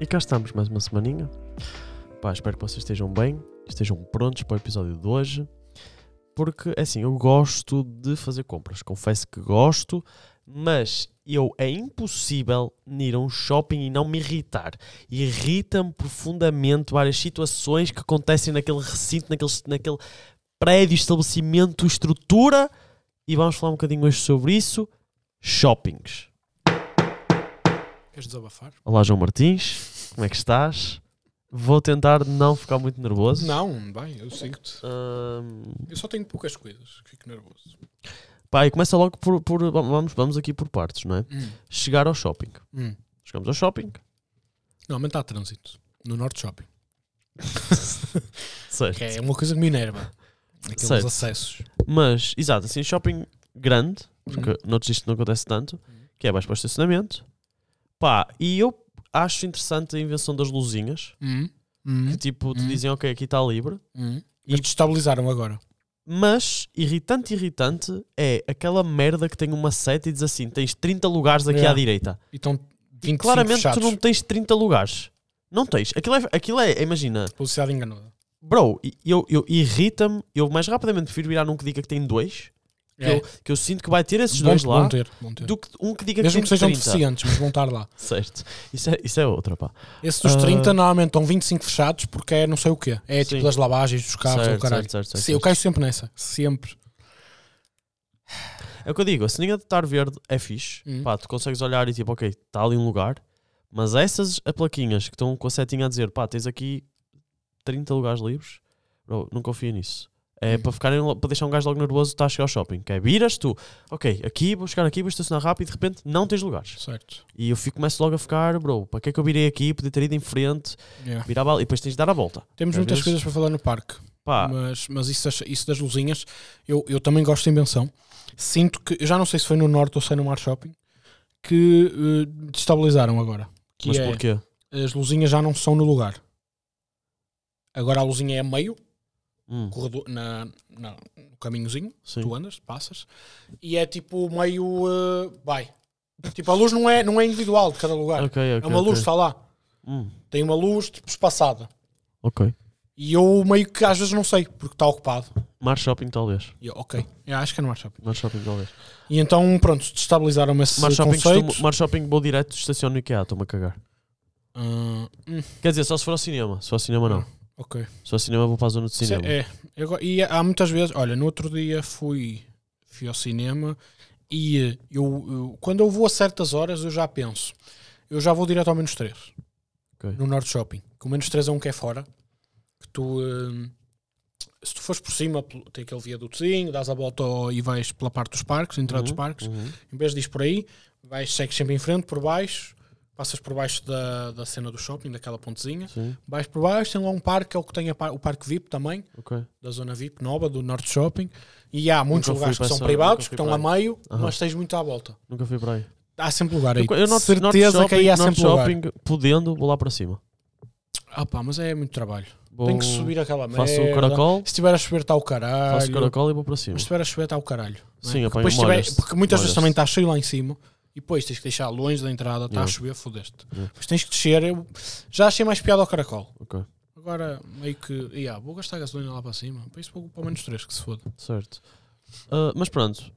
E cá estamos, mais uma semaninha. Pá, espero que vocês estejam bem, estejam prontos para o episódio de hoje. Porque, é assim, eu gosto de fazer compras. Confesso que gosto, mas eu é impossível ir a um shopping e não me irritar. Irrita-me profundamente várias situações que acontecem naquele recinto, naquele, naquele prédio, estabelecimento, estrutura. E vamos falar um bocadinho hoje sobre isso. Shoppings. Queres desabafar? Olá, João Martins. Como é que estás? Vou tentar não ficar muito nervoso. Não, bem, eu sigo-te. Ahm, Eu só tenho poucas coisas, fico nervoso. pá, e começa logo por, por- Vamos, vamos aqui por partes, não é? Hum, Chegar ao shopping. hum. Chegamos ao shopping. Normalmente há trânsito. No Norte Shopping. Certo. Que é uma coisa que me enerva. Aqueles Certo. acessos. Mas, exato, assim, shopping grande, porque Hum. noutros isto não acontece tanto, que é mais para o estacionamento. Pá, e eu acho interessante a invenção das luzinhas, Hum, hum, que tipo, te Hum. dizem, ok, aqui está livre. hum. E- E destabilizaram agora. Mas, irritante, irritante, é aquela merda que tem uma seta e diz assim, tens 30 lugares aqui Yeah. à direita. E estão 25 Claramente fechados. tu não tens 30 lugares. Não tens. Aquilo é, aquilo é imagina, Publicidade enganosa. bro, e- eu, eu irrita-me, eu mais rapidamente prefiro virar num que diga que tem dois, que, É. eu, que eu sinto que vai ter esses Bom, dois lá, ter, ter. do que um que diga Mesmo que que sejam 30. deficientes, mas vão estar lá. Certo. Isso é, isso é outra, pá. Esse dos Ah. 30 normalmente estão 25 fechados porque é não sei o quê. É Sim. tipo das lavagens dos carros ou certo, o caralho. certo, certo, certo, Sim, eu caio sempre nessa. Sempre. É o que eu digo, a ceninha de estar verde é fixe. Hum. Pá, tu consegues olhar e tipo, ok, está ali um lugar. Mas essas plaquinhas que estão com a setinha a dizer, pá, tens aqui 30 lugares livres, bro, não confia nisso. É para, ficarem, para deixar um gajo logo nervoso, está a chegar ao shopping. Que é, viras tu, ok, aqui, vou chegar aqui, vou estacionar rápido e de repente não tens lugares. Certo. E eu fico, começo logo a ficar, bro, para que é que eu virei aqui? Podia ter ido em frente, Yeah. virar e depois tens de dar a volta. Temos Às muitas vezes- coisas para falar no parque. Pá, Mas, mas isso, das- isso das luzinhas, eu, eu também gosto da invenção. Sinto que, eu já não sei se foi no Norte ou se foi no Mar Shopping, que eh, destabilizaram agora. Que mas é, porquê? as luzinhas já não são no lugar. Agora a luzinha é a meio, Hum, corredor, na, na- no caminhozinho, sim. tu andas, passas, e é tipo meio. eh, vai. Tipo, a luz não é, não é individual de cada lugar. Ok, ok. é uma luz, ok. está lá. Hum, Tem uma luz tipo espaçada. ok. E eu meio que às vezes não sei, porque está ocupado. Mar Shopping, talvez. Eu, ok, eu acho que é no Mar Shopping. Mar Shopping, talvez. E então, pronto, destabilizaram-me esse Mar Shopping, conceito. costumo, Mar Shopping vou direto, estaciono no IKEA, estou-me a cagar. Ah, hum, Quer dizer, só se for ao cinema. Se for ao cinema, não. Ok. Ao cinema, vou para a zona de cinema. É, e há muitas vezes, olha, no outro dia fui, fui ao cinema e eh, eu, eu- quando eu vou a certas horas eu já penso, eu já vou direto ao menos 3 Ok. no Norte Shopping. Que o menos 3 é um que é fora. Que tu, eh, se tu fores por cima, tem aquele viadutozinho, dás a volta e vais pela parte dos parques, entrada dos Uhum, parques. uhum. Em vez de ir por aí, vais, segues sempre em frente, por baixo, passas por baixo da, da cena do shopping, daquela pontezinha, Sim, vais por baixo, tem lá um parque, é o que tem par- o parque VIP também, ok. da zona VIP nova, do Norte Shopping, e há muitos lugares que são essa- privados, que estão a meio, Aham. mas tens muito à volta. Nunca fui para aí. Há sempre lugar aí. Eu, eu noto, Certeza noto que aí há shopping, sempre noto lugar. shopping, podendo, vou lá para cima. Ah pá, mas é muito trabalho. Vou, Tem que subir aquela merda. Faço o caracol, Se estiver a chover está o caralho. faço o caracol e vou para cima. Se estiver a chover está o caralho. é? Sim, porque, apanho tiver- molhas-te, porque muitas vezes também está cheio lá em cima e depois tens que deixar longe da entrada, está a Yeah. chover, fodeste. Yeah. Depois tens que descer. Eu já achei mais piada ao caracol. Ok, Agora meio que. Yeah, vou gastar gasolina lá para cima. Para isso vou para menos 3 que se foda. certo. Ah, mas pronto,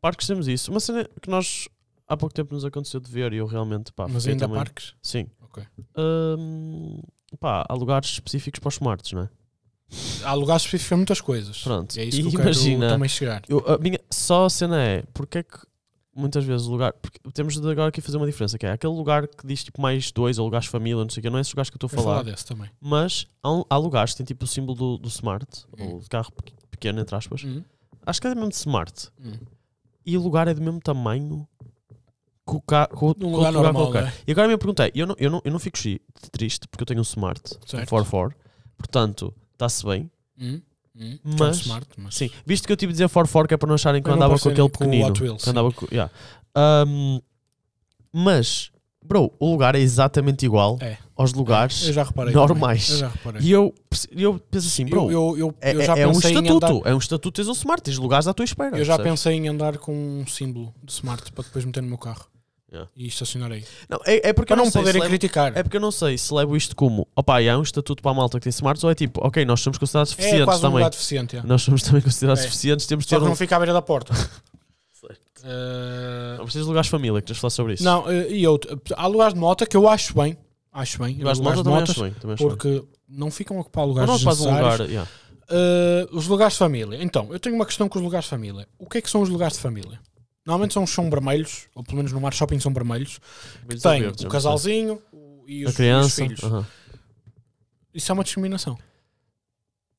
parques temos isso. Uma cena que nós há pouco tempo nos aconteceu de ver e eu realmente, pá, mas ainda há também- parques. Sim. Ok. Ahm, pá, há lugares específicos para os smarts, não é? Há lugares específicos para muitas coisas. Pronto. E é isso E que eu imagina- quero também chegar. Eu, a minha, só a cena é, porque é que muitas vezes o lugar. Porque temos de agora aqui fazer uma diferença, que é aquele lugar que diz tipo mais dois ou lugares de família, não sei o que, não é esses lugares que eu estou a falar. falar desse também. Mas há, um- há lugares que têm tipo o símbolo do, do smart, Hum. ou de carro pe- pequeno, entre aspas. Hum, Acho que é mesmo de smart. hum. E o lugar é do mesmo tamanho que o carro. Com, com lugar outro normal, é? E agora a minha pergunta é: eu não, eu, não, eu não fico triste porque eu tenho um smart, um Certo. 44, portanto, está-se bem. Hum. Mas- é um smart, mas... Sim, visto que eu tive de dizer 44 que é para não acharem que eu andava com aquele com pequenino. Wheels, sim. andava com, yeah. Ahm, mas, bro, o lugar é exatamente igual É. aos lugares. Reparei. normais. Eu. E eu, eu penso assim, bro, eu, é, já é um estatuto. andar, É um estatuto, tens um smart, tens lugares à tua espera. eu já pensei em andar com um símbolo de smart para depois meter no meu carro. Yeah. e estacionar aí. Não, é, é porque Para eu não sei se poderem levo- criticar. É porque eu não sei se levo isto como opá, há um estatuto para a malta que tem smarts ou é tipo, ok, nós somos considerados É, deficientes quase também. deficiente. é. Nós somos também considerados É. deficientes, temos de Só ter que um. não fica à beira da porta. Eh, Não precisas de lugares de família, que falar sobre isso. não, eh, e outro. Há lugares de moto que eu acho bem. Acho bem. lugares de moto eu também acho bem. Também acho bem. porque não ficam a ocupar lugares não faz um lugar. yeah. Uh, os lugares de família. Então, eu tenho uma questão com os lugares de família. O que é que são os lugares de família? Normalmente são, são vermelhos, ou pelo menos no mar shopping são vermelhos. Vermelhos Tem verdes, o não casalzinho o- e os, A criança. os filhos. aham. Isso é uma discriminação.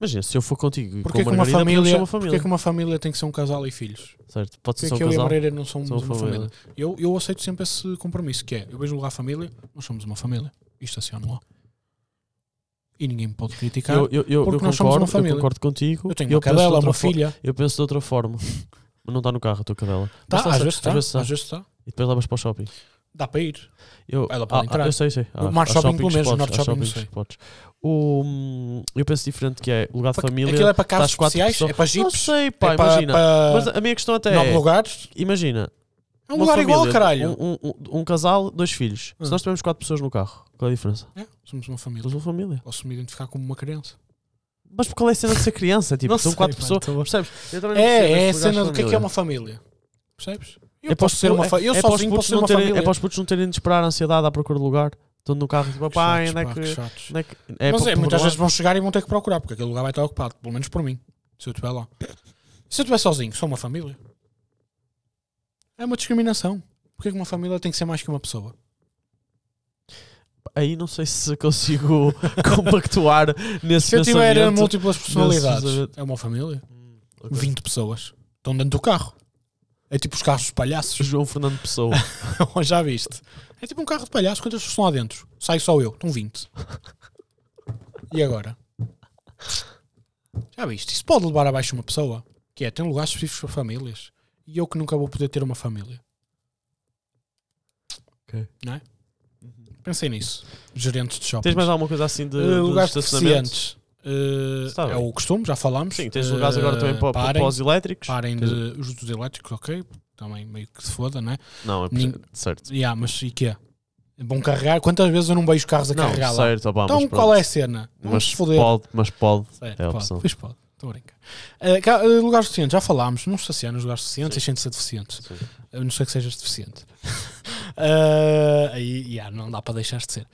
Imagina, se eu for contigo e Porquê com que a uma família, uma família. porquê que uma família tem que ser um casal e filhos? Certo, pode ser só um que eu e a. Mareira não somos uma família. família? Eu, eu aceito sempre esse compromisso, que é, eu vejo lugar família, nós somos uma família. E estaciono lá. E ninguém me pode criticar. Eu, Eu, eu, porque eu nós somos concordo, uma família. eu concordo contigo. tenho eu uma penso de cadela, uma filha. Eu penso de outra forma. Mas não está no carro a tua cadela. Tá, às está- vezes está. às vezes está. Às vezes está. E depois levas para o shopping. Dá para ir. Eu, Ela pode ah, entrar. Eu sei, sei. No Há- Mar Shopping, pelo menos, no que Norte Shopping, não sei. O, hum, eu penso diferente que é lugar de família. Aquilo é para quatro especiais? pessoas- É para Não jipes? sei, pá, é imagina. para Mas a minha questão até é. lugares? Imagina. É um lugar igual, família, caralho. Um, um- um casal, dois filhos. Hum. Se nós tivermos quatro pessoas no carro, qual é a diferença? É, somos uma família. Somos uma família. Posso me identificar como uma criança. Mas qual é a cena de ser criança? Tipo, Não são sei, quatro mano, pessoas. tô bom. Percebes? Eu também não É, é a cena do que é que é uma família. Percebes? Eu É posso os ser uma família. Eu é sozinho posso ser não uma terem- família. É para os putos não terem de esperar a ansiedade à procura de lugar. Estão no carro tipo, pai, onde é que. onde é que- é Mas é, muitas vezes vão chegar e vão ter que procurar, porque aquele lugar vai estar ocupado, pelo menos por mim, se eu estiver lá. Se eu estiver sozinho, sou uma família. É uma discriminação. Porquê que uma família tem que ser mais que uma pessoa? Aí não sei se consigo compactuar nesse Se eu tiver múltiplas personalidades, é uma família. Hum, ok. 20 pessoas estão dentro do carro. É tipo os carros de palhaços. João Fernando Pessoa. Já viste? É tipo um carro de palhaços. Quantas pessoas estão lá dentro? Sai só eu. Estão 20. E agora? Já viste? Isso pode levar abaixo uma pessoa. Que é, tem lugares específicos para famílias. E eu que nunca vou poder ter uma família. Ok. Não é? Pensei nisso. Gerentes de shopping. Tens mais alguma coisa assim de, Uh, de lugares estacionamento? deficientes. Uh, é o costume, já falámos. Sim, tens lugares agora também para, para, parem, para os elétricos. parem de, os dos elétricos, ok. Também meio que se foda, não é? Não, é Nin- certo. Yeah, mas e quê? Vão carregar? Quantas vezes eu não vejo carros a Não, carregar lá? certo, opá, Então mas qual pronto. é a cena? Vamos Mas pode, mas pode. Certo, é a pode. opção. Pois pode. Estou a brincar. Uh, lugares deficientes, já falámos. Não estaciona nos lugares deficientes, Sim. deixem de ser deficientes. Sim. A não ser que sejas deficiente. Uh, aí, yeah, não dá para deixar de ser.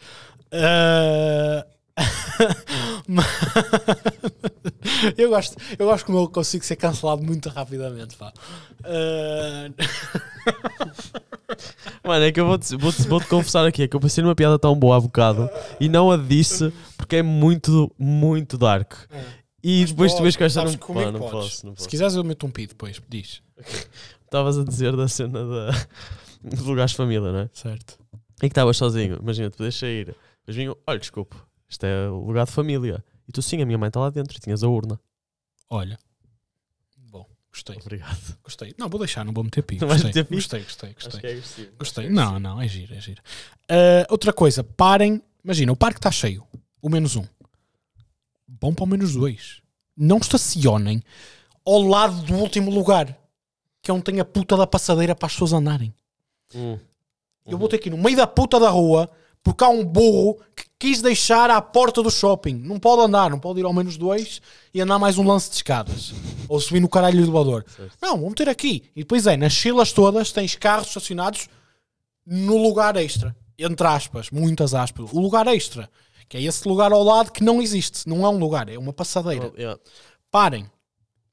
Uh, eu, gosto, eu gosto como eu consigo ser cancelado muito rapidamente. Pá. Uh, Mano, é que eu vou-te vou -te, vou -te confessar aqui, é que eu pensei numa piada tão boa há bocado e não a disse porque é muito, muito dark. E Mas depois tu vês que esta não, pá, não posso, não Se posso. quiseres, eu meto um pi depois. Diz. Estavas a dizer da cena da, de lugares de família, não é? Certo. Em que estavas sozinho, imagina, tu podes sair, mas vinham, olha, desculpe, isto é o lugar de família. E tu sim, a minha mãe está lá dentro e tinhas a urna. Olha. Bom, gostei. Obrigado. Gostei. Não, vou deixar, não vou meter pi. Não vais Gostei, meter pi? gostei, gostei, gostei. é. Gostei. Não, não, é giro, é giro. Ah, outra coisa, parem. Imagina, o parque está cheio. O menos um. Vão para o menos dois. Não estacionem ao lado do último lugar. Que é onde tem a puta da passadeira para as pessoas andarem. Hum. Eu vou ter que ir no meio da puta da rua porque há um burro que quis deixar à porta do shopping. Não pode andar, não pode ir ao menos dois e andar mais um lance de escadas. Ou subir no caralho do elevador. Não, vamos ter aqui. E depois é, nas filas todas tens carros estacionados no lugar extra. Entre aspas, muitas aspas. O lugar extra. Que é esse lugar ao lado que não existe. Não é um lugar, é uma passadeira. Oh. Parem.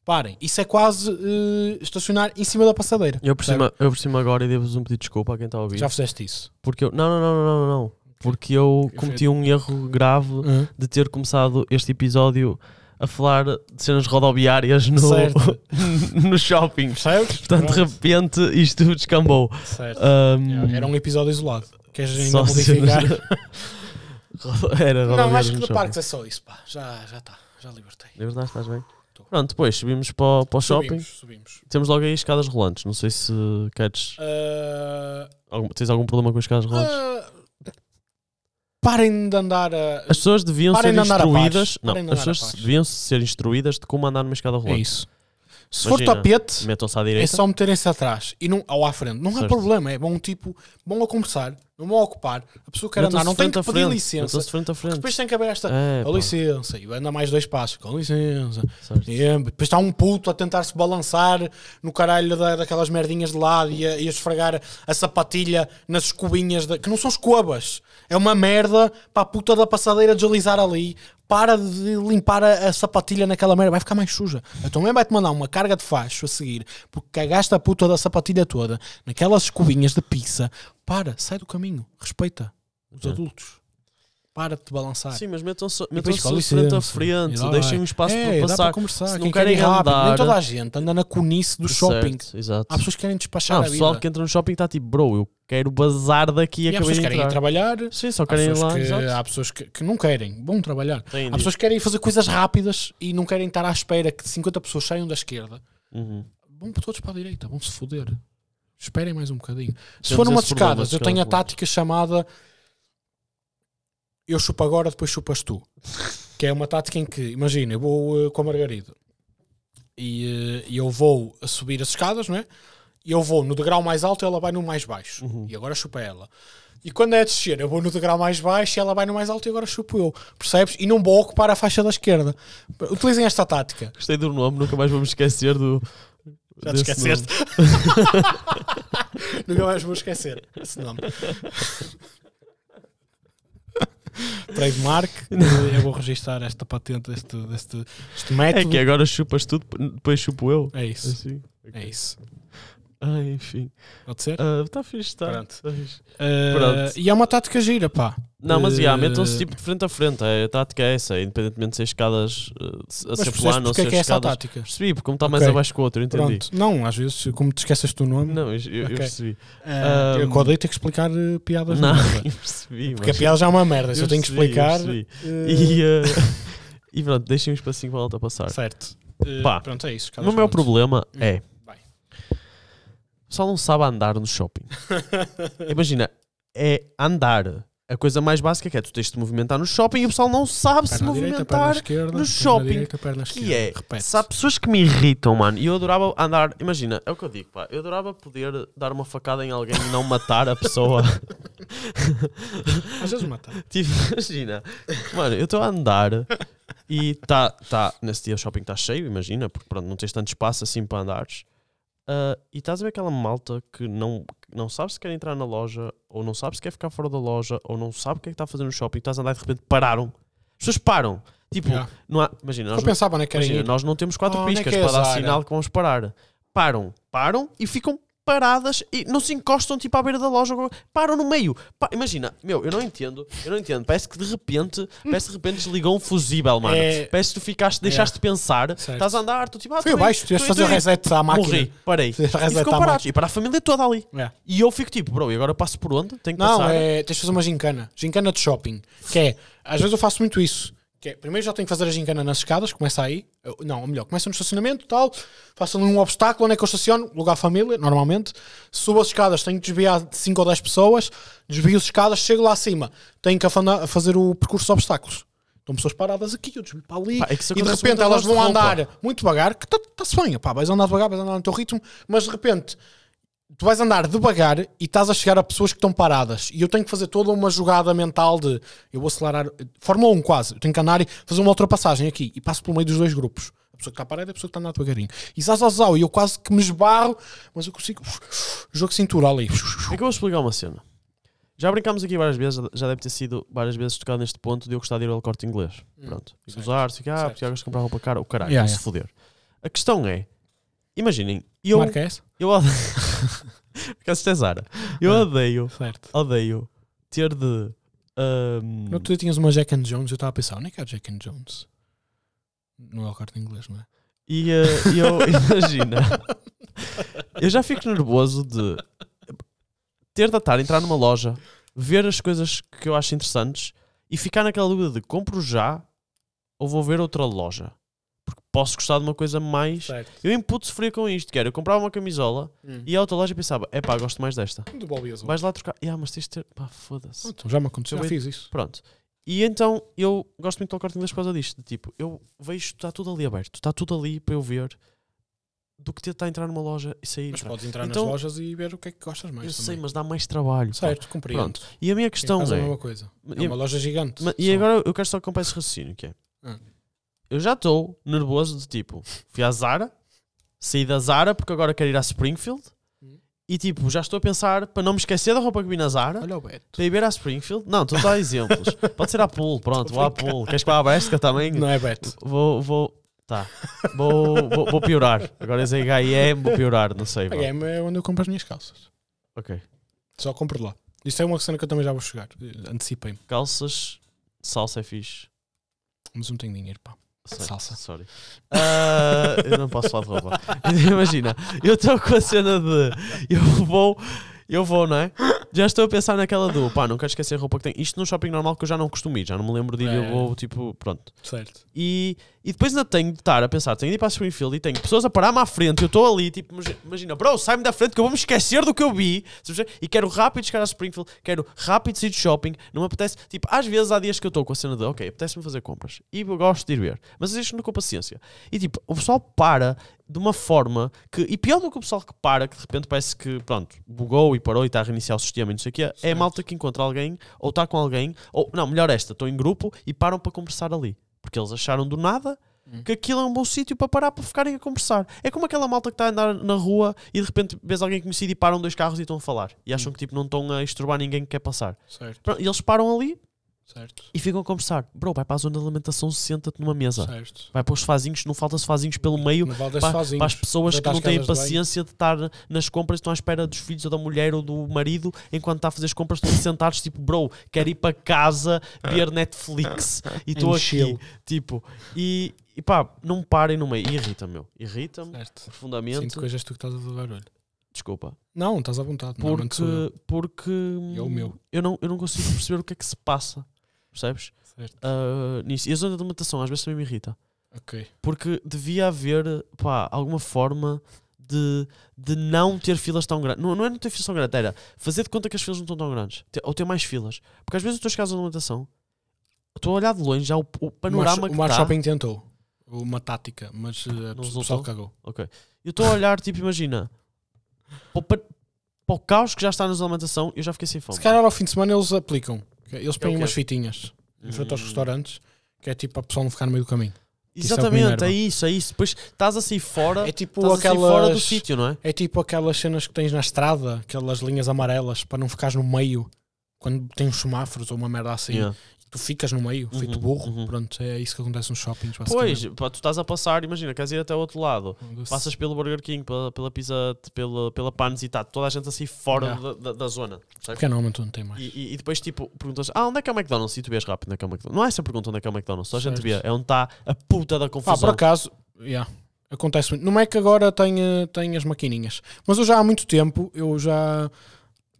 Parem. Isso é quase eh, estacionar em cima da passadeira. Eu por cima, eu por cima agora e devo-vos um pedido de desculpa a quem está a ouvir. Já fizeste isso. Porque eu. Não, não, não, não, não, não. Porque eu cometi um erro grave de ter começado este episódio a falar de cenas rodoviárias no, Certo. no shopping. Percebes? Portanto, de repente isto descambou. Certo. Um, Era um episódio isolado. Queres ainda modificar? cenas- Era Não, acho que no parques é só isso, pá. Já já está. Já libertei. De verdade, estás bem? Pronto, depois subimos para, o- para o shopping. Subimos, subimos. Temos logo aí escadas rolantes. Não sei se queres. Ah, algum- tens algum problema com as escadas rolantes? ah, parem de andar a. As pessoas deviam Parem ser de instruídas. Não, as pessoas deviam ser instruídas de como andar numa escada É rolante. isso. Se for Imagina, tapete, Metam-se à é direita. só meterem-se atrás e não, ou à frente. Não há problema, é bom tipo, bom a conversar, não vão ocupar. A pessoa quer andar, não tem que pedir frente, licença. Metam-se frente a frente. Depois tem que haver esta. É, Com licença, e anda mais dois passos, com licença. depois está um puto a tentar se balançar no caralho da- daquelas merdinhas de lado e a, e a esfregar a sapatilha nas escobinhas, da- que não são escovas, é uma merda para a puta da passadeira deslizar ali. Para de limpar a, a sapatilha naquela merda, vai ficar mais suja. A tua mãe vai-te mandar uma carga de facho a seguir porque cagaste a puta da sapatilha toda naquelas escobinhas de pizza. Para, sai do caminho, respeita os É. adultos. Para de te balançar. Sim, mas metam-se com frente a frente, lá deixem um espaço é, para passar. para conversar. Se não quer querem rápido, andar, nem toda a gente anda na conice do shopping. Certo, exato. Há pessoas que querem despachar Não, a pessoal vida. que entra no shopping está tipo, bro, eu quero bazar daqui e há acabei pessoas de que querem ir trabalhar. Sim, só Há querem ir pessoas, lá. que, exato. há pessoas que, que não querem. Vão trabalhar. Tem Há pessoas que querem fazer coisas rápidas e não querem estar à espera que 50 pessoas saiam da esquerda. Uhum. Vão todos para a direita, vão se foder. Esperem mais um bocadinho. Se Temos for problema, escadas, eu tenho a tática chamada eu chupo agora, depois chupas tu. Que é uma tática em que, imagina, eu vou eh, com a Margarida e, e eu vou a subir as escadas, não é? E eu vou no degrau mais alto e ela vai no mais baixo. Uhum. E agora chupa ela. E quando é a descer, eu vou no degrau mais baixo e ela vai no mais alto e agora chupo eu. Percebes? E não vou ocupar a faixa da esquerda. Utilizem esta tática. Gostei do nome, nunca mais vamos esquecer do. Já te esqueceste? Nunca mais vou esquecer esse nome. Trademark. Eu vou registrar esta patente, este, este, este É método. que agora chupas tudo, depois chupo eu. É isso. Assim. É isso. Ah, enfim. Pode ser? Está fixe, está. Pronto. Tá fixe. Eh, pronto. e é uma tática gira, pá. Não, mas Eh, já, metam-se tipo de frente a frente. É, a tática é essa, independentemente de ser escadas uh, a ser plano ou é ser que é essa a escadas. tática? Percebi, porque como está mais Ok. abaixo que o outro, eu entendi. Pronto. Não, às vezes, como te esqueces do nome, Não, eu, eu- eu Ok. percebi. eh, eu Ahm, odeio ter que explicar eh, piadas. Não, eu percebi. Porque a mas- piada já é uma merda. Se eu, tenho que eu explicar. eh, E, uh, e pronto, deixem um espacinho para a passar. Certo. Eh, Pá, pronto, é isso. O meu problema Hum, é. Pessoal não sabe andar no shopping. Imagina, é andar. A coisa mais básica que é tu tens de te movimentar no shopping e o pessoal não sabe se Perna direita, perna movimentar. esquerda, no shopping, direita, Que é, Repete. se há pessoas que me irritam, mano, e eu adorava andar. Imagina, é o que eu digo, pá. Eu adorava poder dar uma facada em alguém e não matar a pessoa. Às vezes matar. Tipo, imagina, mano, eu estou a andar e tá, tá, nesse dia o shopping está cheio, imagina, porque pronto, não tens tanto espaço assim para andares. Ah, e estás a ver aquela malta que não, não sabe se quer entrar na loja, ou não sabe se quer ficar fora da loja, ou não sabe o que é que está a fazer no shopping, estás a andar e de repente pararam. As pessoas param. Tipo, Yeah. não há, imagina, nós, pensava, né? Querem imagina nós não temos quatro Oh, piscas é para dar sinal que vamos parar. Param, param e ficam paradas e não se encostam tipo à beira da loja, param no meio. Pa- imagina, meu, eu não entendo, eu não entendo. Parece que de repente, parece que de repente desligou um fusível, mano. É- Parece que tu ficaste, deixaste de pensar, Certo. estás a andar, tu tipo, ah, tô abaixo, tiveste fazer o aí. reset à máquina. Morri, parei. E. E para a família toda ali. É. E eu fico tipo, bro, e agora eu passo por onde? Tenho que Não, passar. é, tens de fazer uma gincana. Gincana de shopping. Que é, às vezes eu faço muito isso. Que é, primeiro já tenho que fazer a gincana nas escadas, começa aí. Eu- não, ou melhor, começa no estacionamento tal. Faço ali um obstáculo, onde é que eu estaciono? Lugar família, normalmente. Subo as escadas, tenho que desviar de 5 ou 10 pessoas. Desvio as escadas, chego lá acima. Tenho que afana- fazer o percurso de obstáculos. Estão pessoas paradas aqui, eu desvio para ali. Pá, é e de repente elas vão andar muito devagar, que está-se bem. Pá, vais andar devagar, vais andar no teu ritmo, mas de repente tu vais andar devagar e estás a chegar a pessoas que estão paradas. E eu tenho que fazer toda uma jogada mental de eu vou acelerar. Fórmula 1 quase. Eu tenho que andar e fazer uma ultrapassagem aqui e passo pelo meio dos dois grupos. A pessoa que está parada e a pessoa que está a andar devagarinho. E zau, zau, zau, e eu quase que me esbarro, mas eu consigo. Jogo cintura ali. É que eu vou explicar uma cena. Já brincámos aqui várias vezes, já deve ter sido várias vezes tocado neste ponto de eu gostar de ir ao corte inglês. Pronto. E Hum, gozar, se ah, porque de comprar roupa cara, o caralho, Yeah, se foder. A questão é, imaginem, eu. Marca essa? Eu odeio. Porque é Zara. Eu Ah. odeio, Certo. odeio ter de. No outro dia tinhas uma Jack and Jones, eu estava a pensar, onde é que a Jack and Jones? Não é o corte inglês, não é? E eh, eu, imagina, eu já fico nervoso de ter de estar, entrar numa loja, ver as coisas que eu acho interessantes e ficar naquela dúvida de compro já ou vou ver outra loja. Posso gostar de uma coisa mais. Certo. Eu em puto sofria com isto, que era, eu comprava uma camisola e a outra loja pensava, é pá, gosto mais desta. Do Bobby Azul. Vais lá trocar. Yeah, mas tens de ter. Pá, foda-se. Então, já me aconteceu, já Eu- fiz isso. Pronto. E então eu gosto muito do corte inglês por causa disto. de tipo, eu vejo, está tudo ali aberto, está tudo ali para eu ver. do que tentar entrar numa loja e sair. Mas podes entrar Então- nas lojas e ver o que é que gostas mais. eu também. sei, mas dá mais trabalho. pá. Certo, compreendo. Pronto. E a minha questão casa é a é. mesma coisa. É e- uma loja gigante. Ma- E só. agora eu quero só acompanhar esse raciocínio que é. Hum. Eu já estou nervoso de tipo, fui à Zara, saí da Zara porque agora quero ir à Springfield e tipo, já estou a pensar para não me esquecer da roupa que vi na Zara, Olha o Beto. para ir ver à Springfield. Não, estou a dar exemplos. Pode ser à Pool, pronto, vou à Pool. Queres que vá à Bresca também? Não é Beto. Vou, vou, tá. Vou, vou, vou piorar. Agora és H&M, vou piorar, não sei. A. Game é onde eu compro as minhas calças. Ok. Só compro de lá. Isso é uma cena que eu também já vou chegar. Antecipei-me. Calças, salsa é fixe. Mas não tenho dinheiro, pá. Salsa. Sorry. Ah, eu não posso falar de roupa. Imagina, eu estou com a cena de eu vou, eu vou, não é? Já estou a pensar naquela do pá, não quero esquecer a roupa que tenho. Isto num shopping normal que eu já não costumo ir, já não me lembro de ir, eu É. vou tipo, pronto. Certo. E, e depois ainda tenho de estar a pensar, tenho de ir para a Springfield e tenho pessoas a parar-me à frente. Eu estou ali, tipo, imagi- imagina, bro, sai-me da frente que eu vou me esquecer do que eu vi. E quero rápido chegar a Springfield, quero rápido sair de shopping. Não me apetece, tipo, às vezes há dias que eu estou com a cena de, ok, apetece-me fazer compras e eu gosto de ir ver, mas vezes não com paciência. E tipo, o pessoal para de uma forma que, e pior do que o pessoal que para, que de repente parece que, pronto, bugou e parou e está a reiniciar o sistema e não sei o que, é a Certo. malta que encontra alguém ou está com alguém, ou não, melhor esta, estou em grupo e param para conversar ali. Porque eles acharam do nada Hum. que aquilo é um bom sítio para parar para ficarem a conversar. É como aquela malta que está a andar na rua e de repente vês alguém conhecido e param dois carros e estão a falar. E acham Hum. que tipo, não estão a esturbar ninguém que quer passar. Certo. E eles param ali Certo. e ficam a conversar. Bro, vai para a zona de alimentação, senta-te numa mesa. Certo. Vai para os sofazinhos, não falta sofazinhos pelo meio. Para, para as pessoas que não têm casas de paciência de estar nas compras, estão à espera dos filhos ou da mulher ou do marido enquanto está a fazer as compras, estão sentados, tipo, bro, quero ir para casa ver Netflix e estou aqui, tipo, e, e pá, não parem no meio, irrita-me, meu, irrita-me profundamente. Sinto coisas tu que estás a dar barulho. Desculpa, Não, estás à vontade. eu. porque, porque é meu. Eu, não, eu não consigo perceber o que é que se passa, percebes? Certo. Nisso. E a zona de alimentação às vezes também me irrita. Ok. Porque devia haver, pá, alguma forma de, de não ter filas tão grandes. Não, não é não ter filas tão grandes, era fazer de conta que as filas não estão tão grandes. Ter- ou ter mais filas. Porque às vezes eu estou a chegar à alimentação, estou a olhar de longe já o, o panorama o que Mar está. Shopping tentou. Uma tática, mas uh, Não o pessoal cagou. Ok. Eu estou a olhar, tipo, imagina, para o, para o caos que já está na alimentação, eu já fiquei sem fome. Se calhar ao fim de semana eles aplicam. Eles põem quê? umas fitinhas em frente aos Hum. restaurantes que é tipo para o pessoal não ficar no meio do caminho. é Exatamente, enerva. é isso, é isso. Depois estás a sair fora, É tipo estás a sair fora do aquelas. sítio, não é? É tipo aquelas cenas que tens na estrada, aquelas linhas amarelas para não ficares no meio quando tem uns semáforos ou uma merda assim. Yeah. Tu ficas no meio, feito Uhum, burro. uhum. Pronto, é isso que acontece nos shoppings. Pois, pá, tu estás a passar, imagina, queres ir até o outro lado, passas pelo Burger King, pela, pela Pizza, pela, pela Panes e tá, toda a gente assim fora Yeah. da, da, da zona. Percebes? Porque normalmente não tem mais. E, e, e depois, tipo, perguntas: Ah, onde é que é o McDonald's? E tu vês rápido onde é que é o McDonald's. Não é essa pergunta onde é que é o McDonald's, só a gente vê, é onde está a puta da Ah, confusão. por acaso, yeah, acontece muito. Não é que agora tenha, tenha as maquininhas, mas eu já há muito tempo eu já,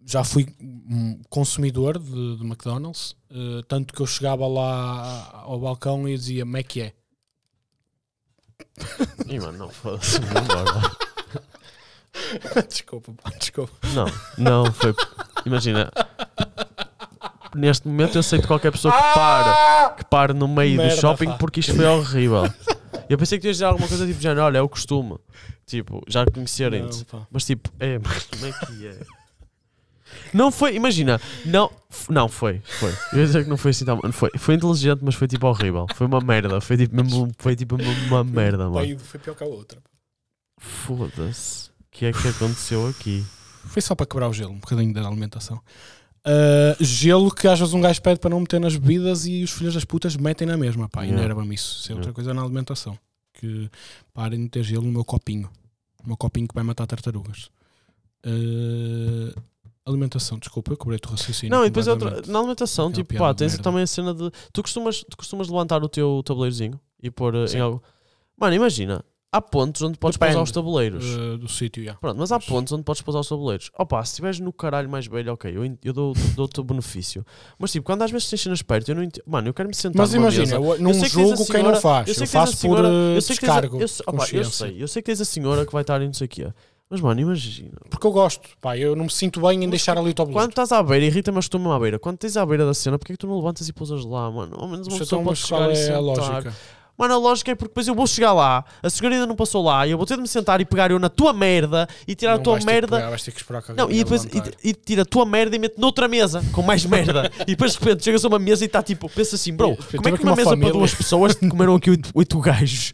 já fui um consumidor de, de McDonald's, eh, tanto que eu chegava lá ao balcão e dizia como é que é. Ih, mano, não, foda-se, desculpa, pá, desculpa. Não, não, foi. Imagina, neste momento eu sei de qualquer pessoa que para, que para no meio Merda, do shopping pá. porque isto foi horrível. Eu pensei que tu ias dizer alguma coisa tipo, já, olha, é o costume. Tipo, já conhecerem-te. Mas tipo, é, mas como é que é? Não foi, imagina, não, não foi, foi. Eu ia dizer que não foi assim tão, foi, foi inteligente, mas foi tipo horrível. Foi uma merda, foi tipo mesmo, foi tipo uma, merda, mano. Foi pior que a outra. Foda-se. O que é que aconteceu aqui? Foi só para quebrar o gelo, um bocadinho da alimentação. Ah, gelo que às vezes um gajo pede para não meter nas bebidas e os filhos das putas metem na mesma, pá, Yeah. enerva-me isso. Isso é outra Yeah. coisa na alimentação. Que parem de ter gelo no meu copinho. No meu copinho que vai matar tartarugas. Ah, alimentação, desculpa, eu cobrei-te o raciocínio. Não, e depois é outra, na alimentação, Aquela tipo, pá, tens merda. também a cena de. Tu costumas, tu costumas levantar o teu tabuleirozinho e pôr eh, Sim. em algo. Mano, imagina, há pontos onde podes Depende. pousar os tabuleiros. Ah, do sítio, já. Pronto, mas há Mas- pontos onde podes pousar os tabuleiros. Opa, se estiveres no caralho mais velho, ok, eu, eu dou- dou-te o benefício. Mas tipo, quando às vezes tens cenas perto, eu não entendo. Mano, eu quero me sentar Mas imagina, mesa. eu não sei que tens a julgo quem não senhora- faz. Eu Eu, que faço senhora, por uh, eu sei que tens a- descargo. eu, sei- opa, eu sei, eu sei que tens a senhora que vai estar em não sei o quê. Mas mano, imagina. Porque eu gosto, pá, eu não me sinto bem em deixar ali o tabuleiro. Quando estás à beira, irrita-me mas estou mesmo à beira. Quando tens à beira da cena, porque é que tu não levantas e pousas lá, mano? Ao menos uma Mas pessoa pode mas chegar e é a sentar. lógica? Mano, a lógica é porque depois eu vou chegar lá, a senhora ainda não passou lá, e eu vou ter de me sentar e pegar eu na tua merda e tirar a Não tua ter que merda. pegar, vais ter que esperar que Não, e depois e, e tira a tua merda e mete noutra mesa com mais merda. e depois de repente chegas a uma mesa e está tipo, pensa assim, bro, como é que uma uma mesa família. para duas pessoas comeram aqui oito, oito gajos?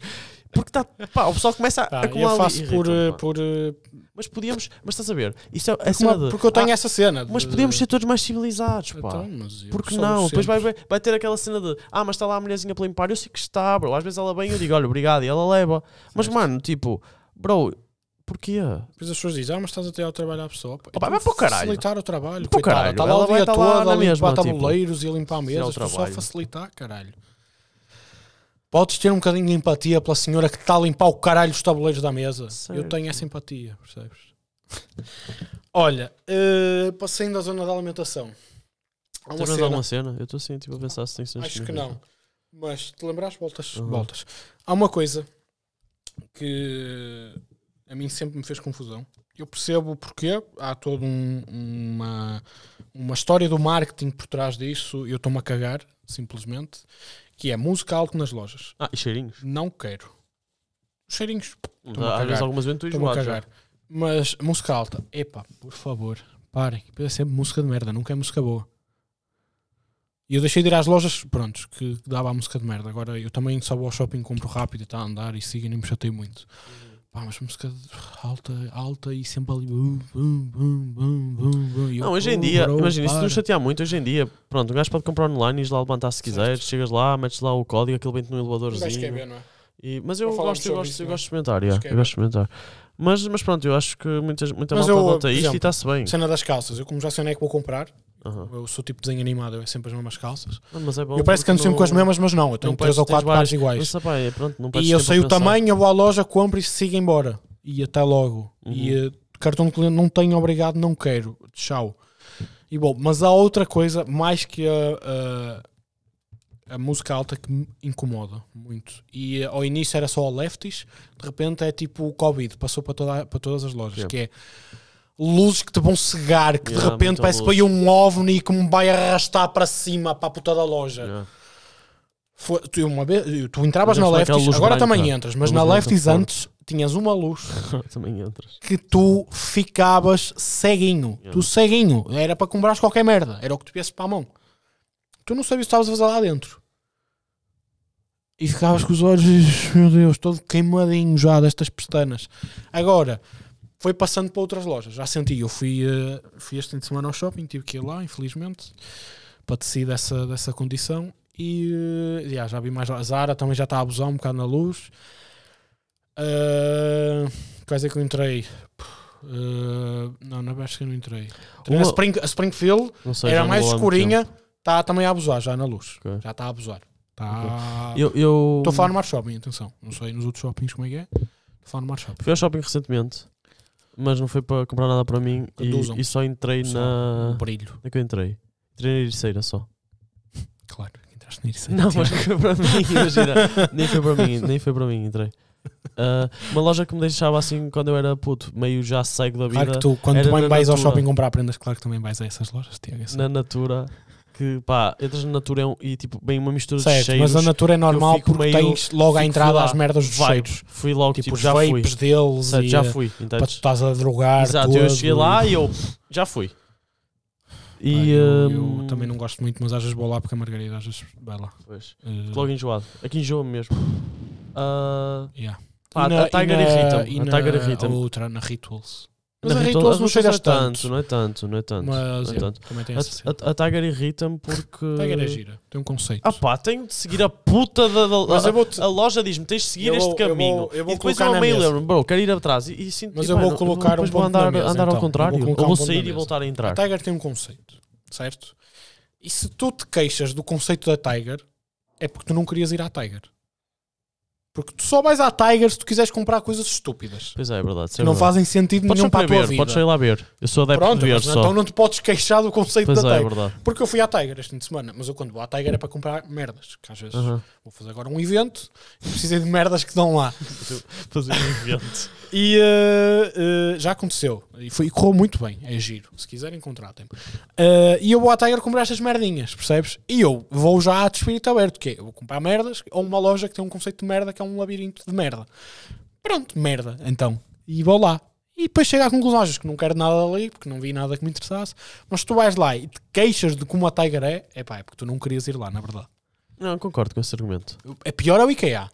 Porque está, pá, o pessoal começa a Pá, acumular eu faço por, eh, por, eh, Mas podíamos, mas estás a ver, isso é a porque, uma- porque eu tenho ah, essa cena. mas de- podíamos ser todos mais civilizados, pá. Então, mas Porque não? Depois vai, vai, vai ter aquela cena de Ah, mas está lá a mulherzinha para limpar. Eu sei que está, bro. Às vezes ela vem e eu digo, olha, obrigado, e ela leva. Mas, Certo. mano, tipo, bro, porquê? Depois as pessoas dizem, ah, mas estás até ao trabalho à pessoa. Pá, então vai para o caralho. Facilitar o trabalho. Para o caralho. Está lá Ela o dia todo a limpar tipo, tabuleiros e a limpar ao mesas. Só a facilitar, caralho. Podes ter um bocadinho de empatia pela senhora que está a limpar o caralho dos tabuleiros da mesa. Eu Certo. tenho essa empatia, percebes? Olha, uh, passando à zona da alimentação. Há uma cena, alguma cena? Eu estou assim, tipo, a pensar se tem cenas acho me que não. Mas te lembras? Voltas, Uhum. voltas. Há uma coisa que a mim sempre me fez confusão. Eu percebo porque há toda um- uma, uma história do marketing por trás disso. Eu estou-me a cagar, simplesmente. Que é música alta nas lojas. Ah, e cheirinhos? Não quero. Os cheirinhos, Às vezes algumas vezes a já. cagar. Mas música alta, epá, por favor, parem. É sempre música de merda, nunca é música boa. E eu deixei de ir às lojas, prontos, que dava a música de merda. Agora eu também só vou ao shopping, compro rápido e está a andar e sigo e nem me chatei muito. Pá, mas música alta, alta e sempre ali. bum, bum, bum, bum, bum, bum. E eu, Não, hoje em "Oh, dia, bro, imagina, se para." não chatear muito, hoje em dia, pronto, um gajo pode comprar online e ir lá levantar se quiseres, chegas lá, metes lá o código, aquilo vem-te no elevadorzinho. ver, não é? E, mas eu gosto, eu gosto, isso, eu é? gosto de experimentar, yeah, é eu gosto de experimentar. Mas, mas pronto, eu acho que muita, muita Mas malta eu, adota por isto exemplo, e está-se bem. Cena das calças, eu como já sei onde é que vou comprar, Aham. eu sou tipo desenho animado, é sempre as mesmas calças. Não, mas é bom eu parece que ando sempre com as mesmas, mas não, eu tenho não três ou quatro pares iguais. Mas, pá, é, pronto, não E eu sei o tamanho, eu vou à loja, compro e sigo embora. E até logo. Uhum. E eh, cartão de cliente não tenho, obrigado, não quero. Tchau. E bom, mas há outra coisa, mais que a, a, a música alta que me incomoda muito. E eh, ao início era só lefties, de repente é tipo o Covid, passou para, toda, para todas as lojas, que é luzes que te vão cegar, que de Yeah, repente muita parece que luz. foi um ovni que me vai arrastar para cima, para a puta da loja. Yeah. Foi- tu, uma vez, tu entravas na Lefties, agora branca. também entras, mas na Lefties antes tinhas uma luz Também entras. que tu ficavas ceguinho. Yeah. Tu ceguinho. Era para comprares qualquer merda. Era o que tu viesse para a mão. Tu não sabias o que estavas a fazer lá dentro. E ficavas com os olhos, meu Deus, todo queimadinho já destas pestanas. Agora, foi passando para outras lojas. Já senti, eu fui, eh, fui este fim de semana ao shopping, tive que ir lá, infelizmente, para decidir dessa, dessa condição. E eh, já, já vi mais. A Zara também já está a abusar um bocado na luz. Uh, quais é que eu entrei? Uh, não, na Bershka não entrei. Uma- Spring, a Springfield sei, era mais escurinha, está também a abusar já na luz. Ok. Já está a abusar. Tá... tempo. Eu, eu Estou a falar no Mar Shopping, atenção. Não sei nos outros shoppings como é que é. Estou a falar no Mar Shopping. fui ao shopping recentemente, mas não foi para comprar nada para mim e, e só entrei Só na. o brilho, é que eu entrei? Entrei na Ericeira só. claro. Entraste nisso. Não, mas foi para mim, imagina. nem foi para mim, nem foi para mim, entrei. Ah, uma loja que me deixava assim quando eu era puto, meio já cego da vida, Claro que tu, quando na vais ao shopping comprar prendas, claro que também vais a essas lojas, Tiago. na Natura, que pá, entras na Natura é e tipo, bem uma mistura de Certo, cheiros. mas a Natura é normal porque meio- tens logo à entrada as merdas dos vibe. cheiros. Fui logo, Tipo, tipo, os já fui. vapes deles Certo, e já fui, para tu estás a drogar Exato, eu cheguei lá e eu já fui. E Pá, eu, hum, eu também não gosto muito, mas às vezes vou lá porque a Margarida às vezes vai lá. Pois, fico logo enjoado. Aqui enjoa-me mesmo. Ah, yeah. pá, na- a Tiger irrita-me. A na Tiger irrita-me. outra, na Rituals. Mas a Ritual- Rituals não não é tanto. tanto, não é tanto, não é tanto. Mas não é é, tanto. também tem essa. A, a, a Tiger irrita-me porque. A Tiger é gira, tem um conceito. Ah pá, tenho de seguir a puta da. da- Mas a, eu vou-te- a loja diz-me: tens de seguir Eu este vou- eu caminho. vou- eu vou e depois eu meio mesa. lembro-me, bro, quero ir atrás. E, e sinto Mas e, eu pá, vou colocar um vou andar, mesa, andar ao então. contrário. Eu vou vou um sair e voltar a entrar. A Tiger tem um conceito, certo? E se tu te queixas do conceito da Tiger, é porque tu não querias ir à Tiger. Porque tu só vais à Tiger se tu quiseres comprar coisas estúpidas. Pois é, é verdade. isso Que é não verdade. fazem sentido Podes nenhum para a tua ver, vida. podes ir lá ver. Eu sou adepto Pronto, de ver só. então não te podes queixar do conceito Pois da é, é Tiger. verdade. Porque eu fui à Tiger este fim de semana, mas eu quando vou à Tiger é para comprar merdas. Que às vezes Aham. vou fazer agora um evento e precisei de merdas que dão lá. Fazer um evento. E eh, eh, já aconteceu. E, foi, e correu muito bem. É giro. Se quiserem, contratem-me. Eh, e eu vou à Tiger comprar estas merdinhas, percebes? E eu vou já de espírito aberto. Que é, eu vou comprar merdas ou uma loja que tem um conceito de merda que é um labirinto de merda. Pronto, merda. Então. E vou lá. E depois chego à conclusão, vezes, que não quero nada ali, porque não vi nada que me interessasse. Mas se tu vais lá e te queixas de como a Tiger é, é pá, é porque tu não querias ir lá, na verdade. Não, concordo com esse argumento. É pior é o IKEA.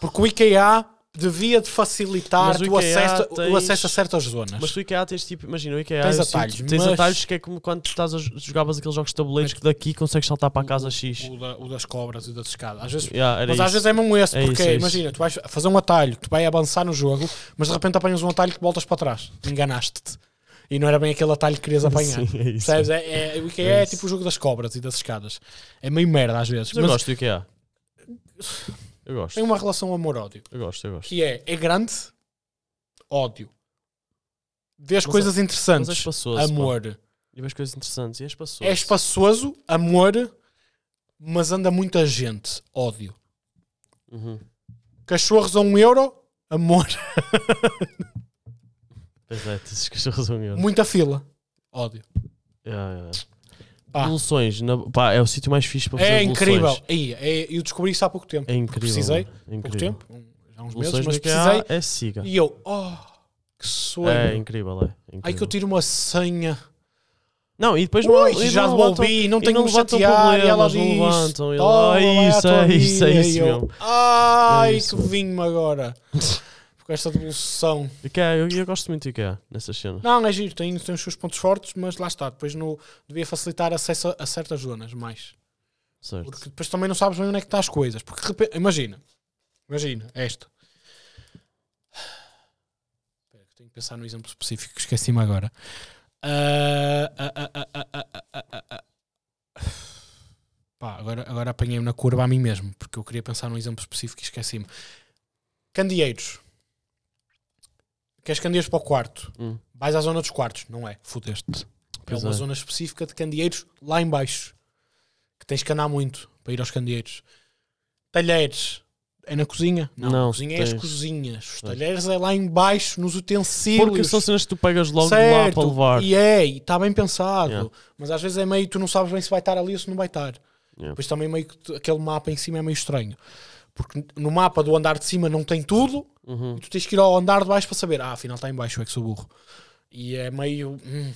Porque o IKEA devia de facilitar Mas o o, acesso, o tens- acesso a certas zonas. Mas tu IKEA tens tipo, imagina, o IKEA Tens eu sinto- atalhos, tens mas- atalhos que é como quando estás a jo- jogavas aqueles jogos de tabuleiros que daqui consegues saltar para a casa X. o, da- o das cobras e das escadas. Às vezes, Yeah, mas às isso. vezes é mesmo esse, É porque isso, é isso. imagina, tu vais fazer um atalho, tu vai avançar no jogo, mas de repente apanhas um atalho que voltas para trás. Enganaste-te. E não era bem aquele atalho que querias apanhar. Sim, é isso. Percebes? É, é, o IKEA É é, isso. tipo o jogo das cobras e das escadas. É meio merda às vezes. Mas eu Mas gosto do IKEA. Eu gosto. tem uma relação amor-ódio. Eu gosto, eu gosto. Que é, é grande, ódio. Vês Mas coisas Mas é interessantes, espaçoso. pá. amor. E vês coisas interessantes. E é espaçoso. É espaçoso, amor, mas anda muita gente, ódio. Uhum. Cachorros a um euro, amor. Pois é, tens cachorros um euro. Muita fila, ódio. Yeah, yeah. Pá. Evoluções. na- pá, é o sítio mais fixe para fazer É incrível. Aí, é, eu descobri isso há pouco tempo. É incrível. precisei. É pouco incrível. tempo, um- já há uns meses, mas precisei. é siga. E eu, oh, que sonho. É incrível, é. incrível. Ai que eu tiro uma senha. Não, e depois Ui, não, e já não devolvi, não tenho que me chatear. E ela problemas, não diz: levantam, e "Toma, lá, vai à isso, é isso, é vida." isso mesmo. Ai, É que vinho agora. com esta devolução. IKEA, eu, eu gosto muito de IKEA nessas cenas. Não, é giro, tem, tem os seus pontos fortes, mas lá está. Depois no, devia facilitar acesso a, a certas zonas mais. Certo. Porque depois também não sabes bem onde é que estão as coisas. Porque imagina, imagina, é esta. Espera, tenho que pensar no exemplo específico, esqueci-me agora. Uh, uh, uh, Pá, agora, agora apanhei-me na curva a mim mesmo, porque eu queria pensar num exemplo específico e esqueci-me. Candeeiros. Queres candeeiros para o quarto? Hum. Vais à zona dos quartos, não é? Fudeste. É uma é. zona específica de candeeiros lá em baixo. Que tens que andar muito para ir aos candeeiros. Talheres. É na cozinha? Não, Não, cozinha é as tens- cozinhas. Os talheres é lá em baixo, nos utensílios. Porque são cenas que tu pegas logo de lá certo. para levar. E é, e está bem pensado. Yeah. Mas às vezes é meio, tu não sabes bem se vai estar ali ou se não vai estar. Yeah. Depois também meio que aquele mapa em cima é meio estranho. Porque no mapa do andar de cima não tem tudo, Uhum. e tu tens que ir ao andar de baixo para saber, ah, afinal está em baixo, é que sou burro. E é meio. hum.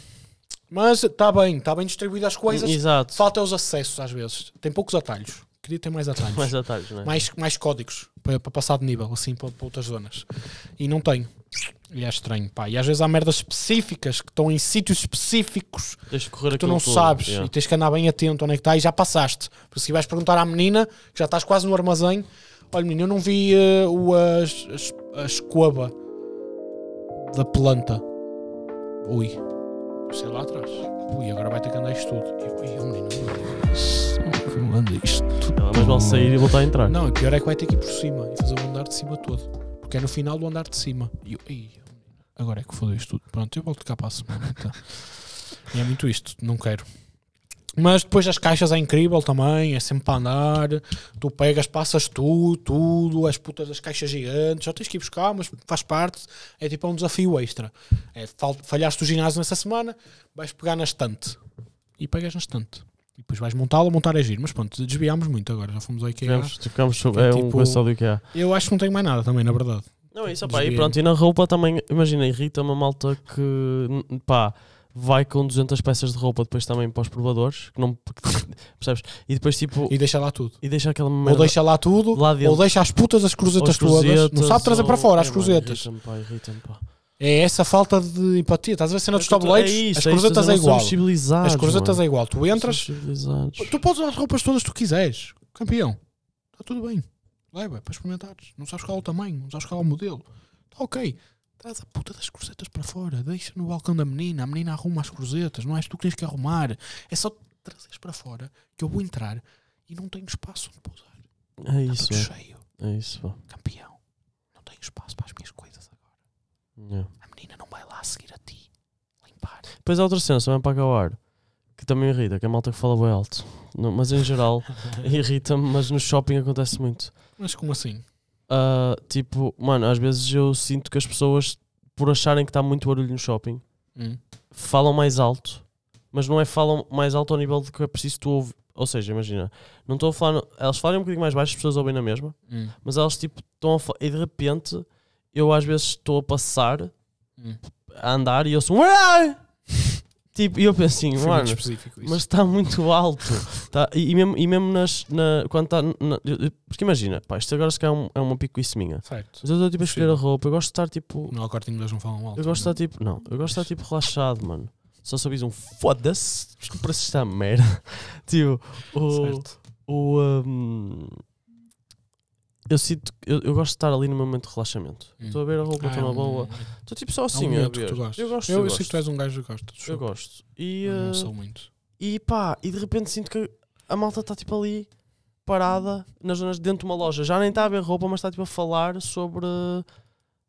Mas está bem, está bem distribuído as coisas. Exato. Falta os acessos às vezes. Tem poucos atalhos. Queria ter mais atalhos. Mais atalhos, não é? mais, mais códigos para, para passar de nível, assim, para, para outras zonas. E não tenho. E é estranho, pá. E às vezes há merdas específicas que estão em sítios específicos que tu não todo. sabes Yeah. e tens que andar bem atento onde é que está e já passaste. Por isso, se vais perguntar à menina, que já estás quase no armazém, olha, menina, eu não vi eh, o, a, a escova da planta. Ui, sei lá atrás. Ui, agora vai ter que andar isto tudo. E, ui, oh, menino, não não anda isto Ela mais vale sair e voltar a entrar. não, o pior é que vai ter que ir por cima e fazer o andar de cima todo. Porque é no final do andar de cima. E eu, "Ei, agora é que fodeu isto tudo. Pronto, eu volto cá para a semana. então. E é muito isto, não quero. Mas depois as caixas é incrível também, é sempre para andar. Tu pegas, passas tudo, tudo, as putas das caixas gigantes, só tens que ir buscar, mas faz parte. É tipo um desafio extra. É, fal- falhaste o ginásio nessa semana, vais pegar na estante e pegas na estante. E depois vais montá-la, montar é giro. Mas pronto, desviámos muito agora, já fomos ao IKEA. Ficamos, ficamos sobre, É é um tipo- só do IKEA. Eu acho que não tenho mais nada também, na verdade. Não, é isso, pá, e pronto, e na roupa também, imagina, irrita-me a malta que, pá, vai com 200 peças de roupa depois também para os provadores, que não, percebes? E depois tipo, E deixa lá tudo. e deixa aquela Ou merda, deixa lá tudo, lá ou deixa as putas, as ou cruzetas as todas. Não cruzetas, sabe trazer para ou- fora as É, mano, cruzetas. Irrita-me, pá, pá. É essa falta de empatia. Estás a ver a cena dos É tabuleiros? é isso, as é cruzetas é não igual. As cruzetas mano. é igual. Tu entras, tu podes usar as roupas todas que tu quiseres. Campeão. Está tudo bem. Leva para experimentares. Não sabes qual é o tamanho, não sabes qual é o modelo. Está ok. Traz a puta das cruzetas para fora. Deixa no balcão da menina. A menina arruma as cruzetas. Não és tu que tens que arrumar. É só trazeres para fora que eu vou entrar e não tenho espaço onde pousar. É Está isso, tudo é, cheio. é isso. Campeão. Não tenho espaço para as minhas coisas agora. Yeah. A menina não vai lá seguir a ti. Limpar. Depois há outra cena, também para acabar, que também irrita, que é a malta que fala bem alto. Não, mas em geral, irrita-me, mas no shopping acontece muito. Mas como assim? Ah, tipo, mano, às vezes eu sinto que as pessoas, por acharem que está muito barulho no shopping, Hum. falam mais alto, mas não é falam mais alto ao nível de que é preciso tu ouvir. Ou seja, imagina, não estou a falar. no- Elas falam um bocadinho mais baixo, as pessoas ouvem na mesma, Hum. mas elas tipo estão a fa- E de repente eu às vezes estou a passar, Hum. a andar e eu sou. "Uai!" Tipo, e eu penso assim, mano, mas está muito alto. Tá, e, e mesmo, e mesmo nas. Na, quando está. Porque imagina, pá, isto agora se calhar é, um, é uma picuice minha. Certo. Mas eu estou tipo a escolher a Sim. roupa, eu gosto de estar tipo. No corte inglês não falam alto. Eu gosto de estar tipo. Não, eu gosto de estar tipo relaxado, mano. Só sabes um foda-se, parece que está a merda. tipo, o. Certo. o um, eu sinto. Eu, eu gosto de estar ali no meu momento de relaxamento. Hum. Estou a ver a roupa, Ah, estou é na boa. Estou tipo só é um assim a que ver. tu. Eu gosto, Eu, eu, eu gosto. sei que tu és um gajo que gosta Eu gosto. E, Eu não uh, sou muito. e pá, e de repente sinto que a malta está tipo ali parada nas zonas dentro de uma loja. Já nem está a ver roupa, mas está tipo a falar sobre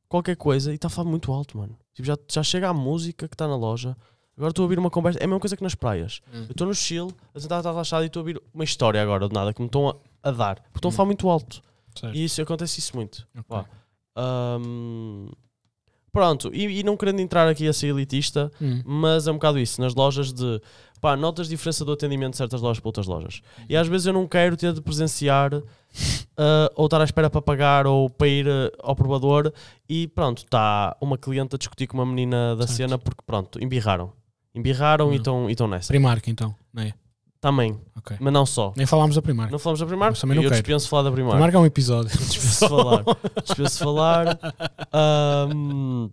qualquer coisa e está a falar muito alto, mano. Tipo, já, já chega a música que está na loja. Agora estou a ouvir uma conversa. É a mesma coisa que nas praias. Hum. Eu estou no chill, a estar relaxado e estou a ouvir uma história agora de nada que me estão a, a dar. Porque estão a Hum. falar muito alto. Certo. E isso acontece isso muito. Ok. Pá. Ahm, pronto, e, e não querendo entrar aqui a ser elitista, Hum. mas é um bocado isso, nas lojas de pá, notas diferença do atendimento de certas lojas para outras lojas. E às vezes eu não quero ter de presenciar ah, ou estar à espera para pagar ou para ir ah, ao provador e pronto, está uma cliente a discutir com uma menina da Certo. cena porque pronto, embirraram. Embirraram e Hum. estão nessa. Primark, então. Não é? Também, Ok. mas não só. Nem falámos da Primark. Não falamos da Primark, Mas também não eu quero. dispenso falar da Primark. Primark é um episódio. Dispenso falar. Dispenso falar. Ahm,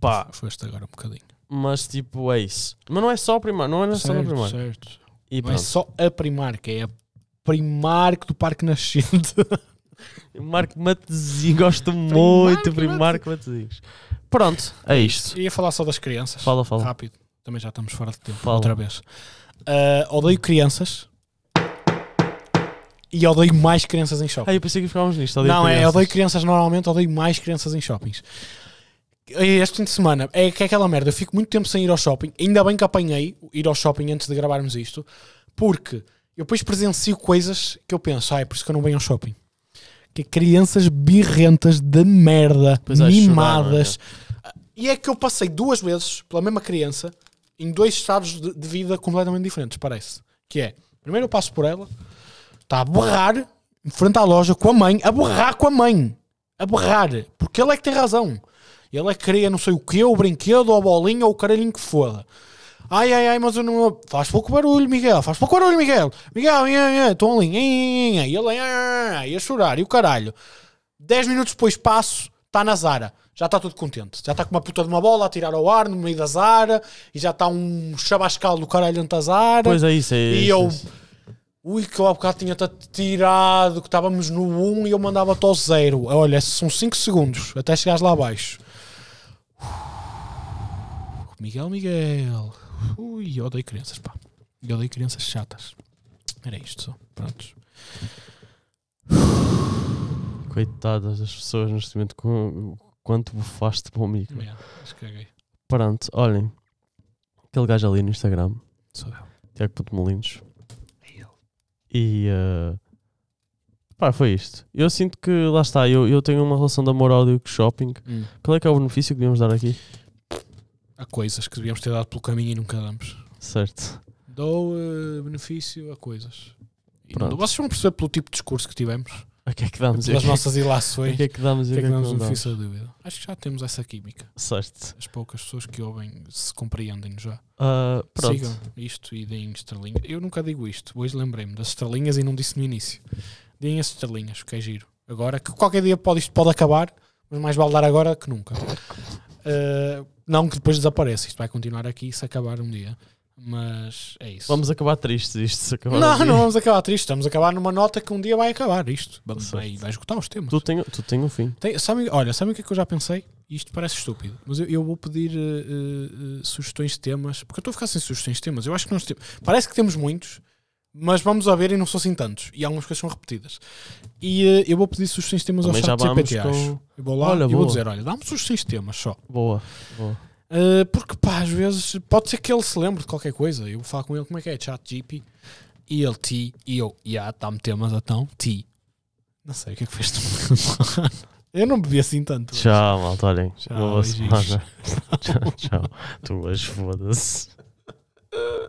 pá, Foste agora um bocadinho. mas tipo, é isso. Mas não é só a Primark, não é só a Primark. certo. E Não é só a Primark, é a Primark do Parque Nascente. Marco Matezinho, gosto muito. Primark Matezinhos. Pronto, é isto. Ia falar só das crianças. Fala, fala. Rápido. Também já estamos fora de tempo. Fala. Outra vez. Ah, odeio crianças. E odeio mais crianças em shopping. Ah, eu pensei que ficávamos nisto. odeio não, é, crianças. odeio crianças normalmente, odeio mais crianças em shoppings. Este fim de semana é que é aquela merda. Eu fico muito tempo sem ir ao shopping. Ainda bem que apanhei ir ao shopping antes de gravarmos isto, porque eu depois presencio coisas que eu penso, ah, é por isso que eu não venho ao shopping. Que é crianças birrentas de merda, Pois é, mimadas. E é que eu passei duas vezes pela mesma criança em dois estados de, de vida completamente diferentes, parece. Que é, primeiro eu passo por ela, está a berrar em frente à loja com a mãe, a berrar com a mãe, a berrar, porque ele é que tem razão. Ele é que queria não sei o que, o brinquedo, ou a bolinha, ou o caralhinho que foda. Ai, ai, ai, mas eu não. Faz pouco barulho, Miguel. Faz pouco barulho, Miguel. Miguel, estão ali. E ele ai, a chorar. E o caralho. Dez minutos depois passo, está na Zara. Já está todo contente. Já está com uma puta de uma bola a tirar ao ar no meio da Zara. E já está um chabascal do caralho dentro da Zara. Pois é isso, é E isso, eu, é isso. ui, que eu há bocado tinha-te tirado, que estávamos no 1 e eu mandava-te ao 0. Olha, são 5 segundos até chegares lá abaixo. Miguel, Miguel. Ui, eu odeio crianças, pá. Eu odeio crianças chatas. Era isto só. Prontos. Coitadas das pessoas neste momento com quanto bufaste para o micro. Yeah. Pronto, olhem. Aquele gajo ali no Instagram, Sou eu. Tiago Ponto Molinos. É ele. E eh, pá, foi isto. Eu sinto que lá está, eu, eu tenho uma relação de amor-ódio com shopping. Hum. Qual é que é o benefício que devíamos dar aqui? Há coisas que devíamos ter dado pelo caminho e nunca damos. Certo. Dou eh, benefício a coisas. Não Pronto. Vocês vão perceber pelo tipo de discurso que tivemos, A que é que damos? pelas que nossas que- ilações. a que é que damos? O que é que não damos benefício da dúvida? Acho que já temos essa química. Certo. As poucas pessoas que ouvem se compreendem já. Ah, pronto. Sigam isto e deem estrelinhas. Eu nunca digo isto. Hoje lembrei-me das estrelinhas e não disse no início. Deem as estrelinhas, que é giro. Agora, que qualquer dia pode, isto pode acabar, mas mais vale dar agora que nunca. Ah, não que depois desapareça. Isto vai continuar aqui se acabar um dia. Mas é isso. Vamos acabar tristes isto. se acabar não, não vamos acabar triste. Estamos a acabar numa nota que um dia vai acabar isto. Vai, Certo. vai esgotar os temas. Tu tens tu tem um fim. Tem, sabe, olha, sabe o que é que eu já pensei? Isto parece estúpido, mas eu, eu vou pedir eh, eh, sugestões de temas, porque eu estou a ficar sem sugestões de temas. Eu acho que nós temos. Parece que temos muitos, mas vamos a ver e não são assim tantos. E algumas coisas são repetidas. E eh, eu vou pedir sugestões de temas Também ao já chat vamos GPT, com... Eu vou lá Olha, e vou dizer: olha, dá-me sugestões de temas só. Boa, boa. Uh, porque pá, às vezes pode ser que ele se lembre de qualquer coisa. Eu falo com ele como é que é, chat GP. E ele ti, e eu, e yeah, dá-me temas então, ti. Não sei o que é que fez Eu não bebi assim tanto. Hoje. Tchau, malta, olhem. Tchau, Boa semana. tchau, tchau. Tu hoje foda-se.